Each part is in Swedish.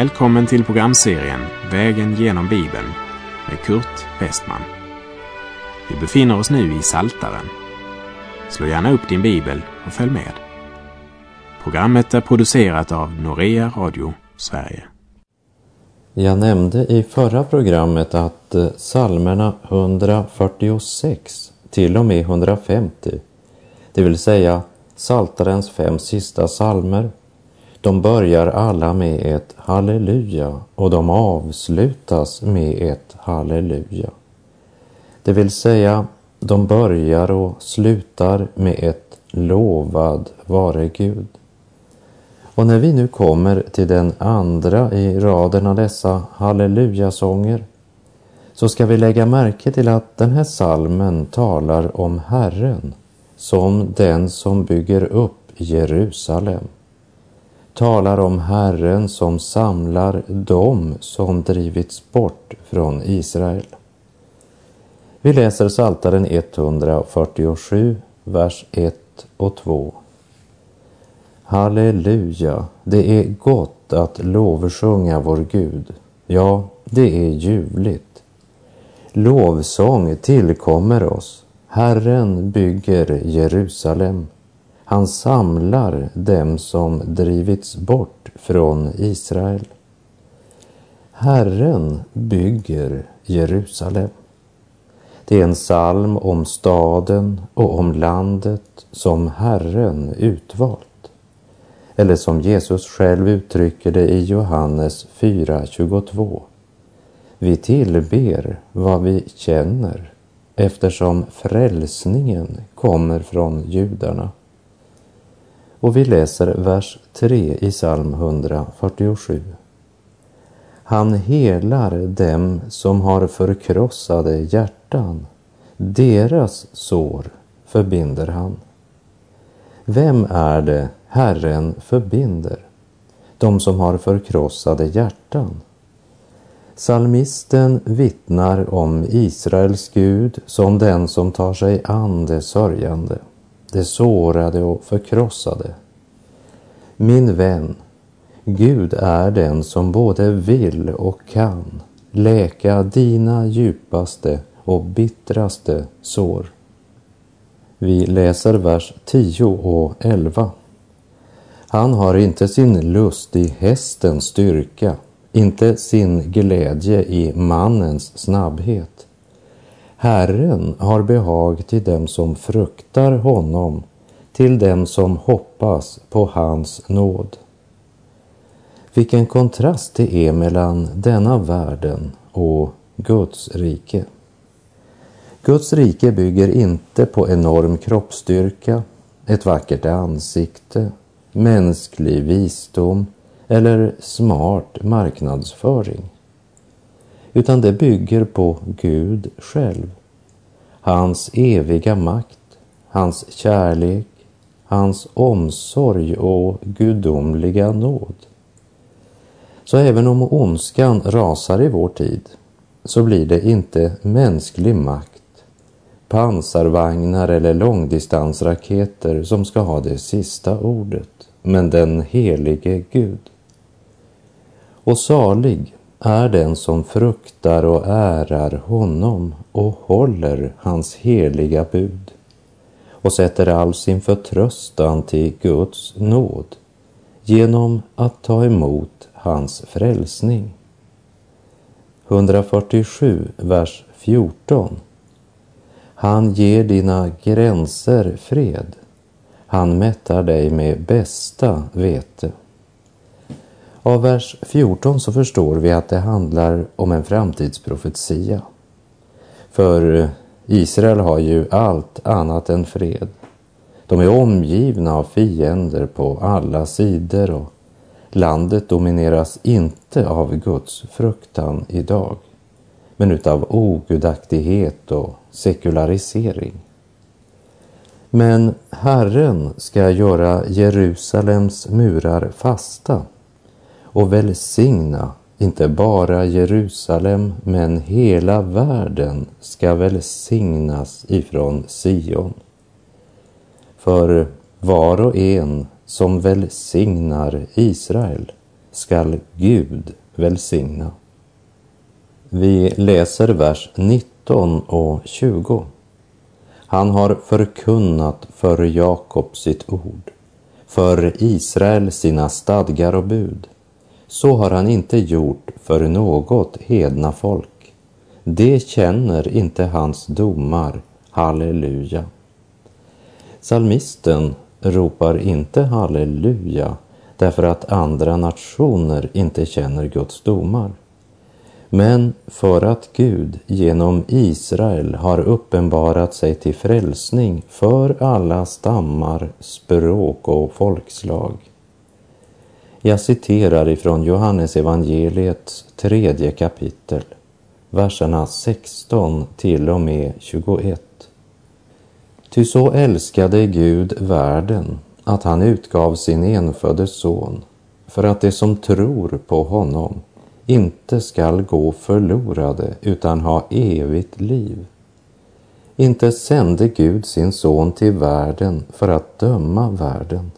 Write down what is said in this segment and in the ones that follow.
Välkommen till programserien Vägen genom Bibeln med Kurt Westman. Vi befinner oss nu i Saltaren. Slå gärna upp din bibel och följ med. Programmet är producerat av Norea Radio Sverige. Jag nämnde i förra programmet att eh, psalmerna 146 till och med 150, det vill säga Saltarens fem sista psalmer, de börjar alla med ett halleluja och de avslutas med ett halleluja. Det vill säga, de börjar och slutar med ett lovad vare Gud. Och när vi nu kommer till den andra i raden av dessa hallelujasånger så ska vi lägga märke till att den här salmen talar om Herren som den som bygger upp Jerusalem. Talar om Herren som samlar dem som drivits bort från Israel. Vi läser Saltaren 147, vers 1 och 2. Halleluja, det är gott att lovsjunga vår Gud. Ja, det är ljuvligt. Lovsång tillkommer oss. Herren bygger Jerusalem. Han samlar dem som drivits bort från Israel. Herren bygger Jerusalem. Det är en psalm om staden och om landet som Herren utvalt. Eller som Jesus själv uttrycker det i Johannes 4.22. Vi tillber vad vi känner eftersom frälsningen kommer från judarna. Och vi läser vers 3 i psalm 147. Han helar dem som har förkrossade hjärtan. Deras sår förbinder han. Vem är det Herren förbinder? De som har förkrossade hjärtan. Salmisten vittnar om Israels Gud som den som tar sig an det sörjande, det sårade och förkrossade. Min vän, Gud är den som både vill och kan läka dina djupaste och bittraste sår. Vi läser vers 10 och 11. Han har inte sin lust i hästens styrka, inte sin glädje i mannens snabbhet. Herren har behag till dem som fruktar honom, till dem som hoppas på hans nåd. Vilken kontrast det är mellan denna världen och Guds rike. Guds rike bygger inte på enorm kroppsstyrka, ett vackert ansikte, mänsklig visdom eller smart marknadsföring. Utan det bygger på Gud själv. Hans eviga makt, hans kärlek, hans omsorg och gudomliga nåd. Så även om ondskan rasar i vår tid så blir det inte mänsklig makt, pansarvagnar eller långdistansraketer som ska ha det sista ordet, men den helige Gud. Och salig är den som fruktar och ärar honom och håller hans heliga bud och sätter all sin förtröstan till Guds nåd genom att ta emot hans frälsning. 147, vers 14. Han ger dina gränser fred. Han mättar dig med bästa vete. Av vers 14 så förstår vi att det handlar om en framtidsprofetia. För Israel har ju allt annat än fred. De är omgivna av fiender på alla sidor och landet domineras inte av Guds fruktan idag, men utav ogudaktighet och sekularisering. Men Herren ska göra Jerusalems murar fasta och välsigna inte bara Jerusalem, men hela världen ska välsignas ifrån Sion. För var och en som välsignar Israel skall Gud välsigna. Vi läser vers 19 och 20. Han har förkunnat för Jakob sitt ord, för Israel sina stadgar och bud. Så har han inte gjort för något hedna folk. Det känner inte hans domar. Halleluja. Salmisten ropar inte halleluja därför att andra nationer inte känner Guds domar. Men för att Gud genom Israel har uppenbarat sig till frälsning för alla stammar, språk och folkslag. Jag citerar ifrån Johannes evangeliets tredje kapitel, verserna 16 till och med 21. Ty så älskade Gud världen att han utgav sin enfödde son för att de som tror på honom inte skall gå förlorade utan ha evigt liv. Inte sände Gud sin son till världen för att döma världen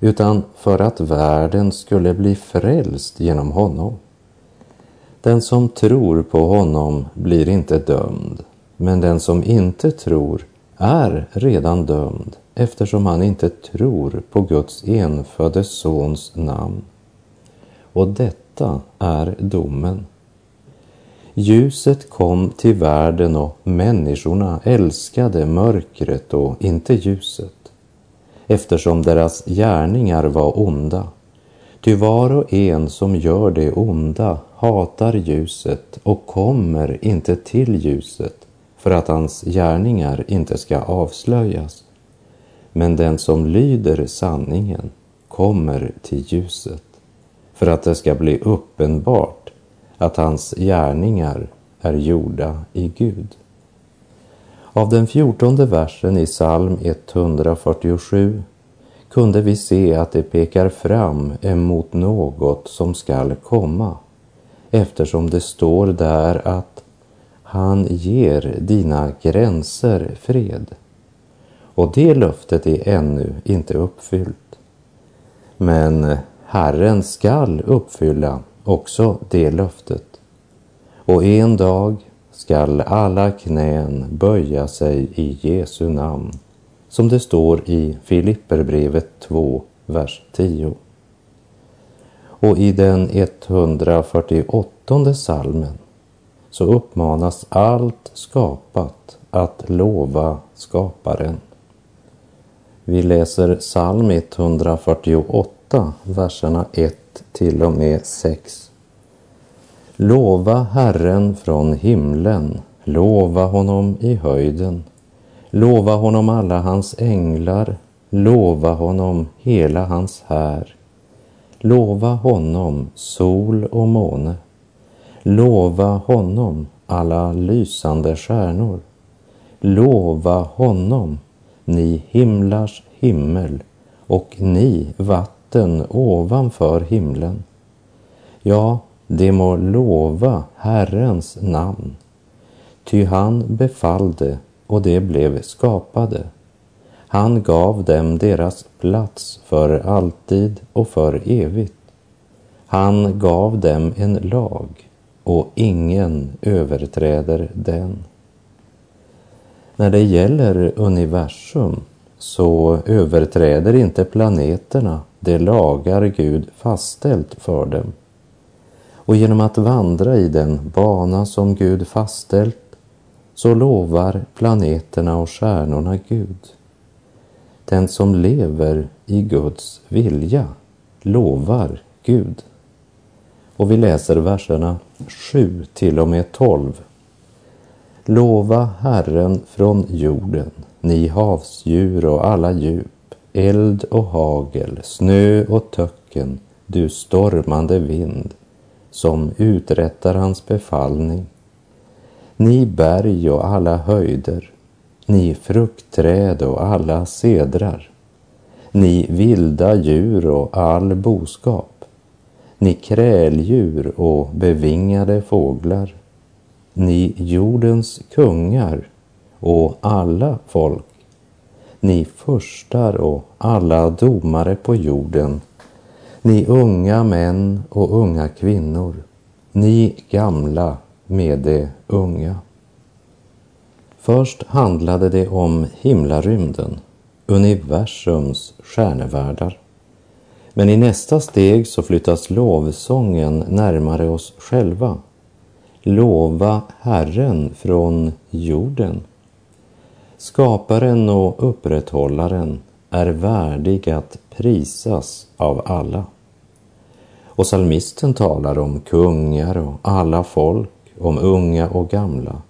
utan för att världen skulle bli frälst genom honom. Den som tror på honom blir inte dömd, men den som inte tror är redan dömd eftersom han inte tror på Guds enfödde sons namn. Och detta är domen. Ljuset kom till världen och människorna älskade mörkret och inte ljuset eftersom deras gärningar var onda. Ty var och en som gör det onda hatar ljuset och kommer inte till ljuset för att hans gärningar inte ska avslöjas. Men den som lyder sanningen kommer till ljuset för att det ska bli uppenbart att hans gärningar är gjorda i Gud. Av den fjortonde versen i psalm 147 kunde vi se att det pekar fram emot något som skall komma eftersom det står där att han ger dina gränser fred. Och det löftet är ännu inte uppfyllt. Men Herren skall uppfylla också det löftet. Och en dag skall alla knän böja sig i Jesu namn, som det står i Filipperbrevet 2, vers 10. Och i den 148 salmen så uppmanas allt skapat att lova skaparen. Vi läser psalm 148, verserna 1 till och med 6. Lova Herren från himlen, lova honom i höjden. Lova honom alla hans änglar, lova honom hela hans här. Lova honom sol och måne. Lova honom alla lysande stjärnor. Lova honom, ni himlars himmel och ni vatten ovanför himlen. Ja, de må lova Herrens namn, ty han befallde och de blev skapade. Han gav dem deras plats för alltid och för evigt. Han gav dem en lag och ingen överträder den. När det gäller universum så överträder inte planeterna de lagar Gud fastställt för dem. Och genom att vandra i den bana som Gud fastställt så lovar planeterna och stjärnorna Gud. Den som lever i Guds vilja lovar Gud. Och vi läser verserna 7 till och med 12. Lova Herren från jorden, ni havsdjur och alla djup, eld och hagel, snö och töcken, du stormande vind, som uträttar hans befallning. Ni berg och alla höjder, ni fruktträd och alla sedrar, ni vilda djur och all boskap, ni kräldjur och bevingade fåglar, ni jordens kungar och alla folk, ni förstar och alla domare på jorden, ni unga män och unga kvinnor, ni gamla med de unga. Först handlade det om himlarymden, universums stjärnevärldar. Men i nästa steg så flyttas lovsången närmare oss själva. Lova Herren från jorden. Skaparen och upprätthållaren är värdig att prisas av alla. Och salmisten talar om kungar och alla folk, om unga och gamla.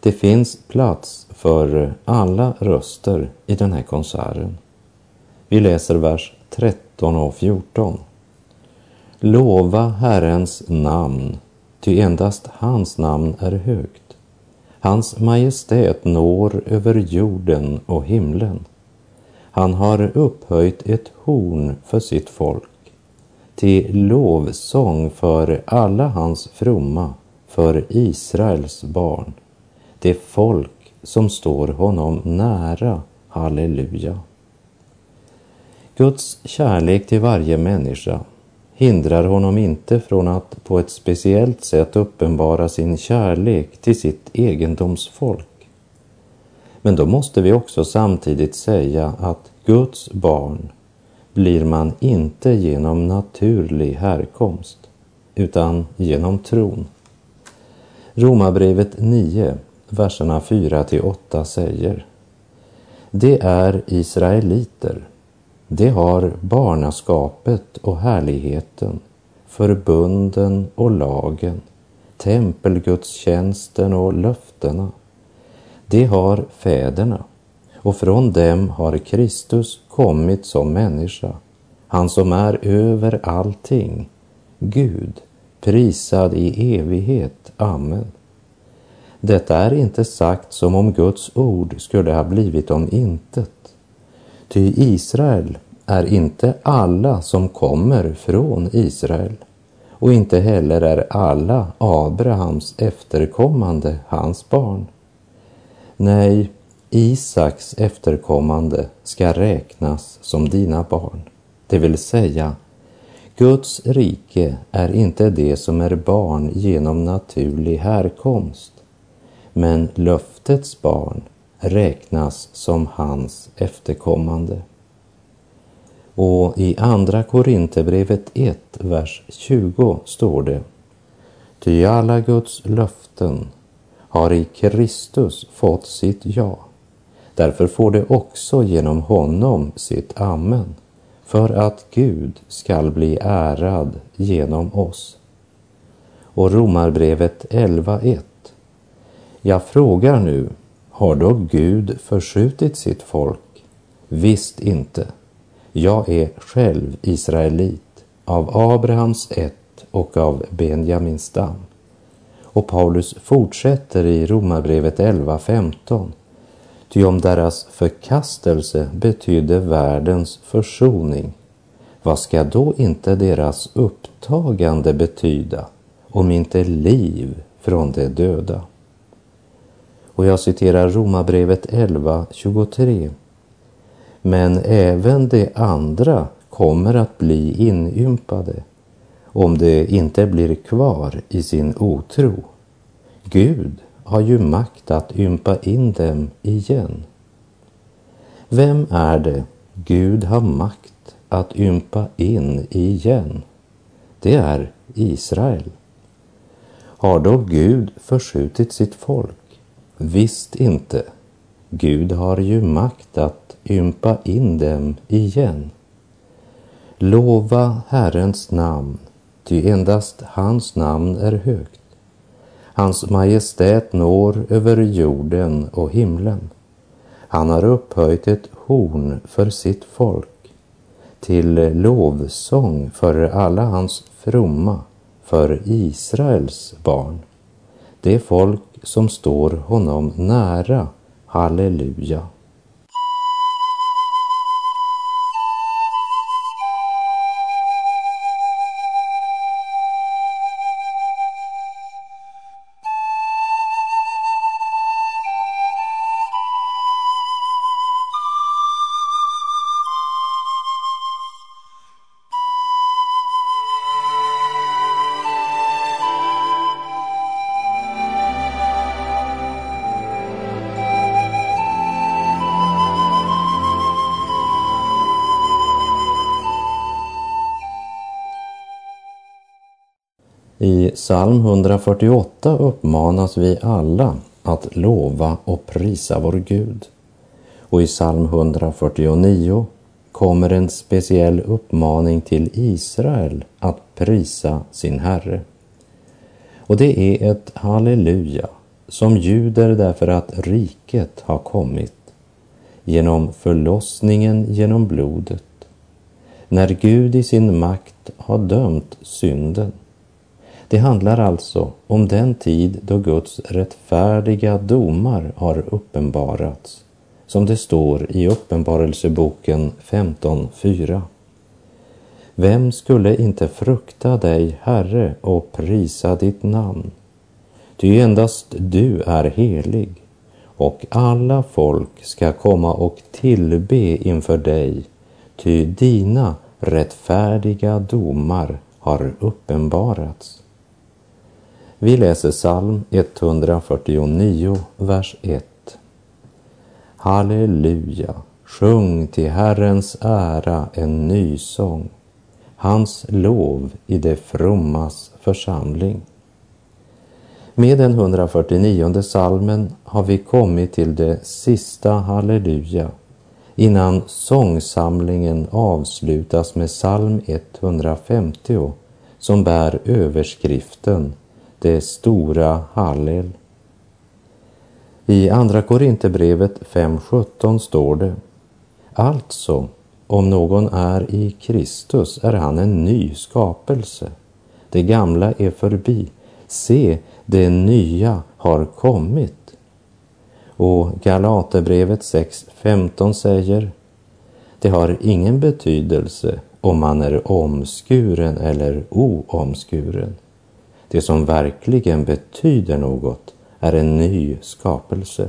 Det finns plats för alla röster i den här konserten. Vi läser vers 13 och 14. Lova Herrens namn, ty endast hans namn är högt. Hans majestät når över jorden och himlen. Han har upphöjt ett horn för sitt folk till lovsång för alla hans fromma, för Israels barn, det folk som står honom nära. Halleluja. Guds kärlek till varje människa hindrar honom inte från att på ett speciellt sätt uppenbara sin kärlek till sitt egendomsfolk. Men då måste vi också samtidigt säga att Guds barn blir man inte genom naturlig härkomst, utan genom tron. Romarbrevet 9, verserna 4 till 8 säger Det är israeliter. De har barnaskapet och härligheten, förbunden och lagen, tempelgudstjänsten och löftena. De har fäderna och från dem har Kristus kommit som människa, han som är över allting, Gud, prisad i evighet. Amen. Detta är inte sagt som om Guds ord skulle ha blivit om intet. Ty Israel är inte alla som kommer från Israel och inte heller är alla Abrahams efterkommande hans barn. Nej, Isaks efterkommande ska räknas som dina barn. Det vill säga, Guds rike är inte det som är barn genom naturlig härkomst, men löftets barn räknas som hans efterkommande. Och i Andra Korinthierbrevet 1, vers 20 står det Ty alla Guds löften har i Kristus fått sitt ja. Därför får det också genom honom sitt amen, för att Gud skall bli ärad genom oss. Och Romarbrevet 11.1. Jag frågar nu, har då Gud förskjutit sitt folk? Visst inte. Jag är själv israelit, av Abrahams ett och av Benjamins stam. Och Paulus fortsätter i Romarbrevet 11.15 Ty om deras förkastelse betydde världens försoning, vad ska då inte deras upptagande betyda om inte liv från de döda? Och jag citerar Romarbrevet 11.23. Men även de andra kommer att bli inympade om de inte blir kvar i sin otro. Gud har ju makt att ympa in dem igen. Vem är det Gud har makt att ympa in igen? Det är Israel. Har då Gud förskjutit sitt folk? Visst inte. Gud har ju makt att ympa in dem igen. Lova Herrens namn, ty endast hans namn är högt. Hans majestät når över jorden och himlen. Han har upphöjt ett horn för sitt folk till lovsång för alla hans fromma, för Israels barn. Det folk som står honom nära. Halleluja. I psalm 148 uppmanas vi alla att lova och prisa vår Gud. Och i psalm 149 kommer en speciell uppmaning till Israel att prisa sin Herre. Och det är ett halleluja som ljuder därför att riket har kommit genom förlossningen genom blodet. När Gud i sin makt har dömt synden. Det handlar alltså om den tid då Guds rättfärdiga domar har uppenbarats, som det står i Uppenbarelseboken 15.4. Vem skulle inte frukta dig, Herre, och prisa ditt namn? Ty endast du är helig och alla folk ska komma och tillbe inför dig, ty dina rättfärdiga domar har uppenbarats. Vi läser psalm 149, vers 1. Halleluja, sjung till Herrens ära en ny sång, hans lov i det frommas församling. Med den 149 salmen har vi kommit till det sista halleluja innan sångsamlingen avslutas med psalm 150 som bär överskriften det stora Hallel. I Andra Korinthierbrevet 5.17 står det Alltså, om någon är i Kristus är han en ny skapelse. Det gamla är förbi. Se, det nya har kommit. Och Galaterbrevet 6.15 säger Det har ingen betydelse om man är omskuren eller oomskuren. Det som verkligen betyder något är en ny skapelse.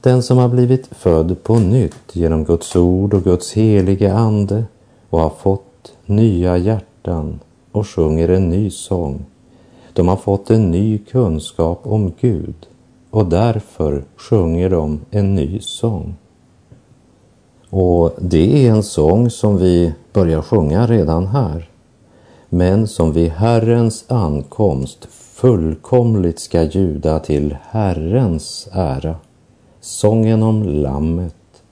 Den som har blivit född på nytt genom Guds ord och Guds helige ande och har fått nya hjärtan och sjunger en ny sång de har fått en ny kunskap om Gud och därför sjunger de en ny sång. Och det är en sång som vi börjar sjunga redan här, men som vid Herrens ankomst fullkomligt ska ljuda till Herrens ära. Sången om Lammet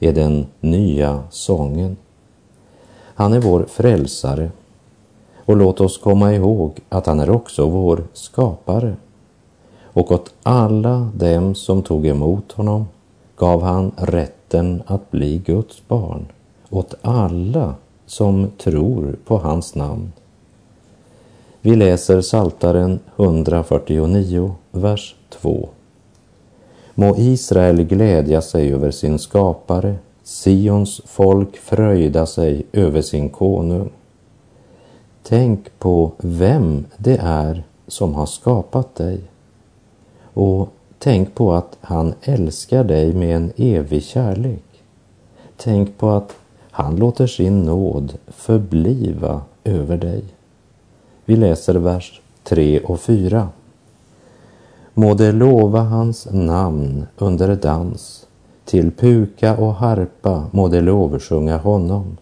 är den nya sången. Han är vår frälsare och låt oss komma ihåg att han är också vår skapare. Och åt alla dem som tog emot honom gav han rätten att bli Guds barn, åt alla som tror på hans namn. Vi läser Saltaren 149, vers 2. Må Israel glädja sig över sin skapare, Sions folk fröjda sig över sin konung. Tänk på vem det är som har skapat dig. Och tänk på att han älskar dig med en evig kärlek. Tänk på att han låter sin nåd förbliva över dig. Vi läser vers 3 och 4. Må det lova hans namn under dans, till puka och harpa må det lovsjunga honom.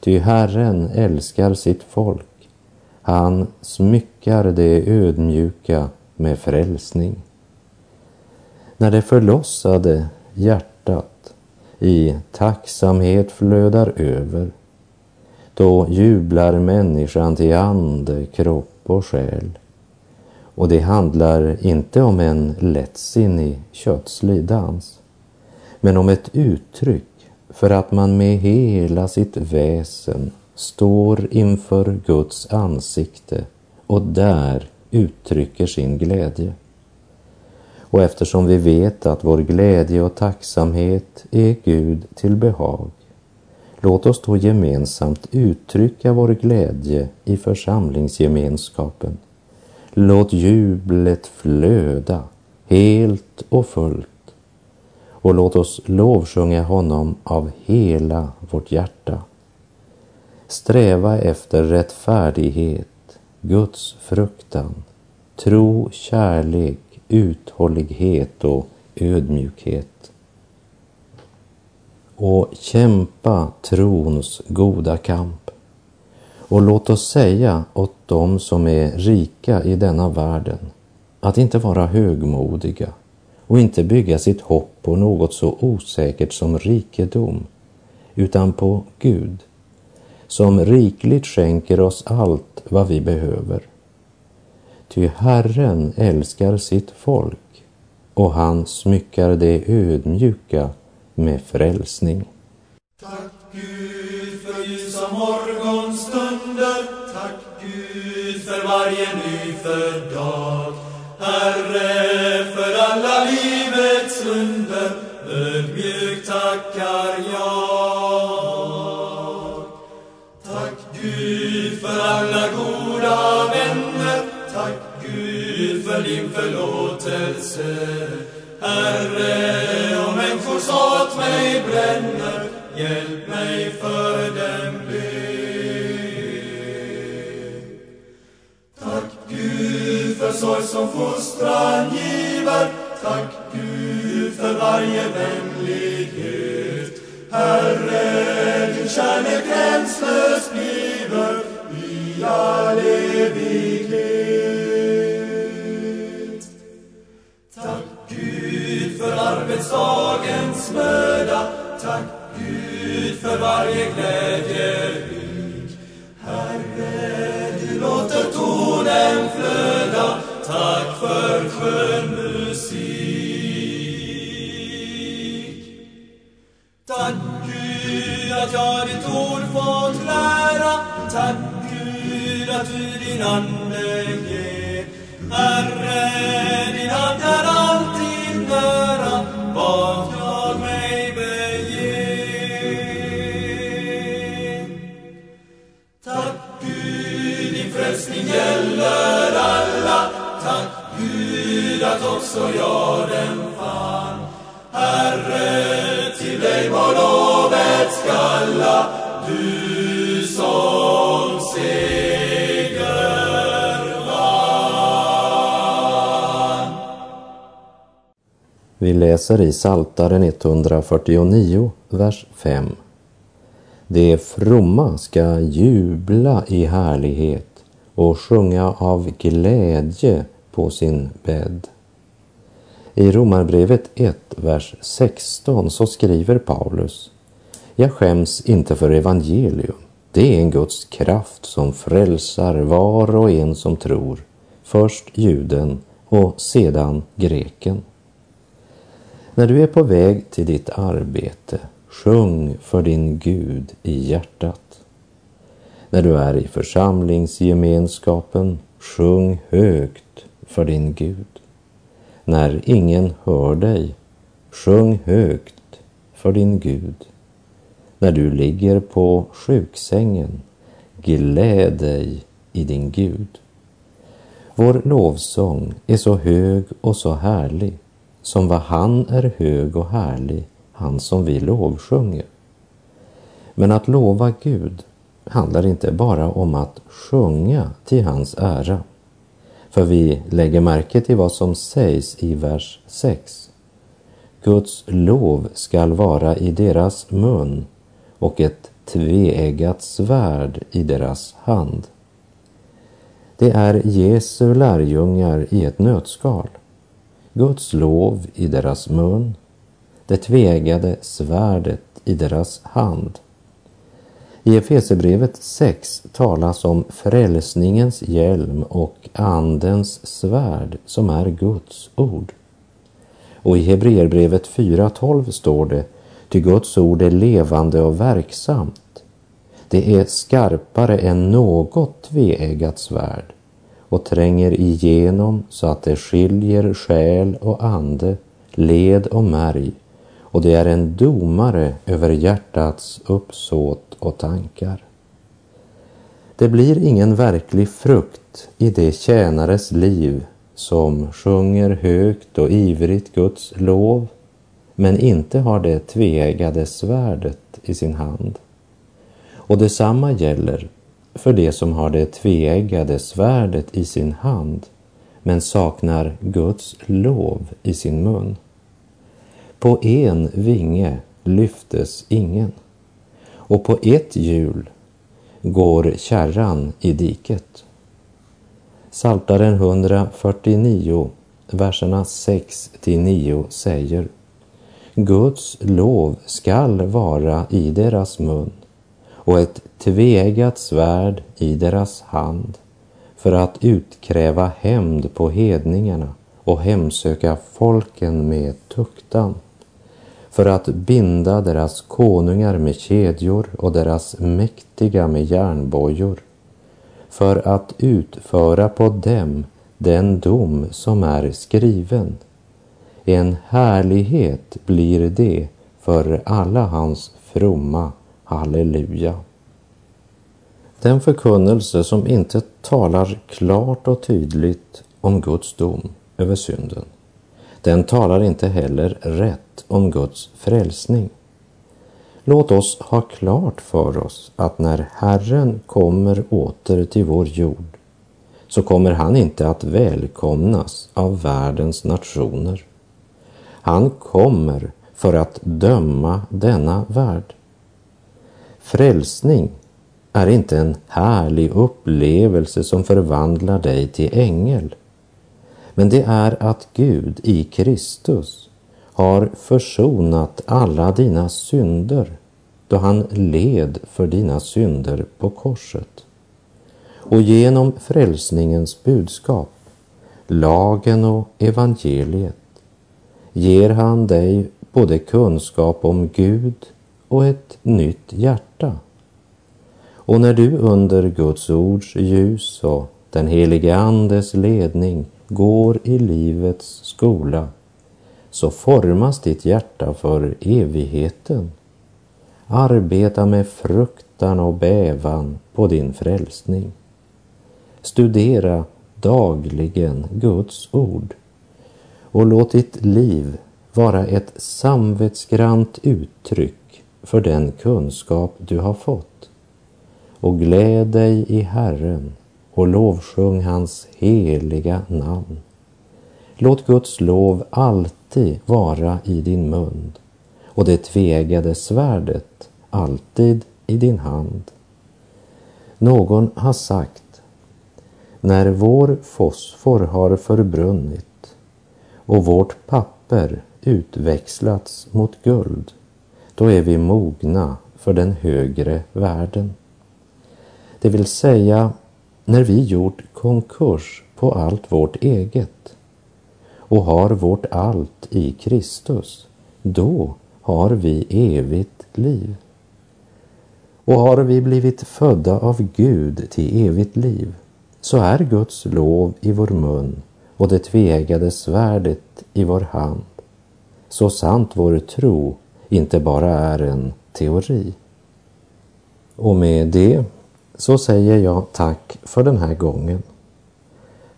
Ty Herren älskar sitt folk han smyckar det ödmjuka med frälsning. När det förlossade hjärtat i tacksamhet flödar över, då jublar människan till ande, kropp och själ. Och det handlar inte om en lättsinnig kötslig dans, men om ett uttryck för att man med hela sitt väsen står inför Guds ansikte och där uttrycker sin glädje. Och eftersom vi vet att vår glädje och tacksamhet är Gud till behag, låt oss då gemensamt uttrycka vår glädje i församlingsgemenskapen. Låt jublet flöda helt och fullt och låt oss lovsjunga honom av hela vårt hjärta. Sträva efter rättfärdighet, Guds fruktan, tro, kärlek, uthållighet och ödmjukhet. Och kämpa trons goda kamp. Och låt oss säga åt dem som är rika i denna världen att inte vara högmodiga och inte bygga sitt hopp på något så osäkert som rikedom, utan på Gud, som rikligt skänker oss allt vad vi behöver. Ty Herren älskar sitt folk och han smyckar det ödmjuka med frälsning. Tack Gud för ljusa morgonstunder, tack Gud för varje nyfödd dag. Herre, för alla livets under, ödmjukt tackar jag. Tack Gud för alla goda för din förlåtelse. Herre, om människors hat mig bränner, hjälp mig för dem be. Tack Gud för sorg som fostran giver, tack Gud för varje vänlighet. Herre, din kärlek gränslös bliver i all evighet. Arbetsdagens möda, tack Gud för varje glädjelik. Herre, du låter tonen flöda, tack för skön musik. Tack Gud att jag ditt ord fått lära, tack Gud att du din ande ger. Herre, så jag den fann. Herre, till dig må lovet skalla, du som seger vann. Vi läser i Saltaren 149, vers 5. De fromma ska jubla i härlighet och sjunga av glädje på sin bädd. I Romarbrevet 1, vers 16 så skriver Paulus Jag skäms inte för evangelium. Det är en Guds kraft som frälsar var och en som tror, först juden och sedan greken. När du är på väg till ditt arbete, sjung för din Gud i hjärtat. När du är i församlingsgemenskapen, sjung högt för din Gud. När ingen hör dig, sjung högt för din Gud. När du ligger på sjuksängen, gläd dig i din Gud. Vår lovsång är så hög och så härlig som vad han är hög och härlig, han som vi lovsjunger. Men att lova Gud handlar inte bara om att sjunga till hans ära. För vi lägger märke till vad som sägs i vers 6. Guds lov skall vara i deras mun och ett tveeggat svärd i deras hand. Det är Jesu lärjungar i ett nötskal. Guds lov i deras mun, det tveeggade svärdet i deras hand. I Efesebrevet 6 talas om frälsningens hjälm och Andens svärd som är Guds ord. Och i Hebreerbrevet 4.12 står det, ty Guds ord är levande och verksamt. Det är skarpare än något tveeggat svärd och tränger igenom så att det skiljer själ och ande, led och märg och det är en domare över hjärtats uppsåt och tankar. Det blir ingen verklig frukt i det tjänares liv som sjunger högt och ivrigt Guds lov men inte har det tveeggade svärdet i sin hand. Och detsamma gäller för det som har det tveeggade svärdet i sin hand men saknar Guds lov i sin mun. På en vinge lyftes ingen och på ett hjul går kärran i diket. Saltaren 149, verserna 6 till 9 säger Guds lov skall vara i deras mun och ett tveeggat svärd i deras hand för att utkräva hämnd på hedningarna och hemsöka folken med tuktan för att binda deras konungar med kedjor och deras mäktiga med järnbojor för att utföra på dem den dom som är skriven. En härlighet blir det för alla hans fromma halleluja. Den förkunnelse som inte talar klart och tydligt om Guds dom över synden, den talar inte heller rätt om Guds frälsning. Låt oss ha klart för oss att när Herren kommer åter till vår jord så kommer han inte att välkomnas av världens nationer. Han kommer för att döma denna värld. Frälsning är inte en härlig upplevelse som förvandlar dig till ängel. Men det är att Gud i Kristus har försonat alla dina synder då han led för dina synder på korset. Och genom frälsningens budskap, lagen och evangeliet, ger han dig både kunskap om Gud och ett nytt hjärta. Och när du under Guds ords ljus och den helige Andes ledning går i livets skola så formas ditt hjärta för evigheten. Arbeta med fruktan och bävan på din frälsning. Studera dagligen Guds ord och låt ditt liv vara ett samvetsgrant uttryck för den kunskap du har fått. Och gläd dig i Herren och lovsjung hans heliga namn. Låt Guds lov alltid vara i din mun och det tvegade svärdet alltid i din hand. Någon har sagt, när vår fosfor har förbrunnit och vårt papper utväxlats mot guld, då är vi mogna för den högre världen. Det vill säga, när vi gjort konkurs på allt vårt eget och har vårt allt i Kristus, då har vi evigt liv. Och har vi blivit födda av Gud till evigt liv, så är Guds lov i vår mun och det tvegade svärdet i vår hand. Så sant vår tro inte bara är en teori. Och med det så säger jag tack för den här gången.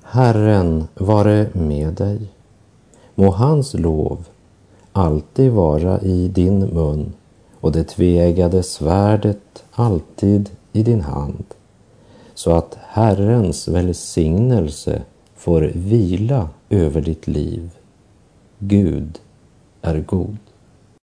Herren vare med dig. Må hans lov alltid vara i din mun och det tveeggade svärdet alltid i din hand, så att Herrens välsignelse får vila över ditt liv. Gud är god.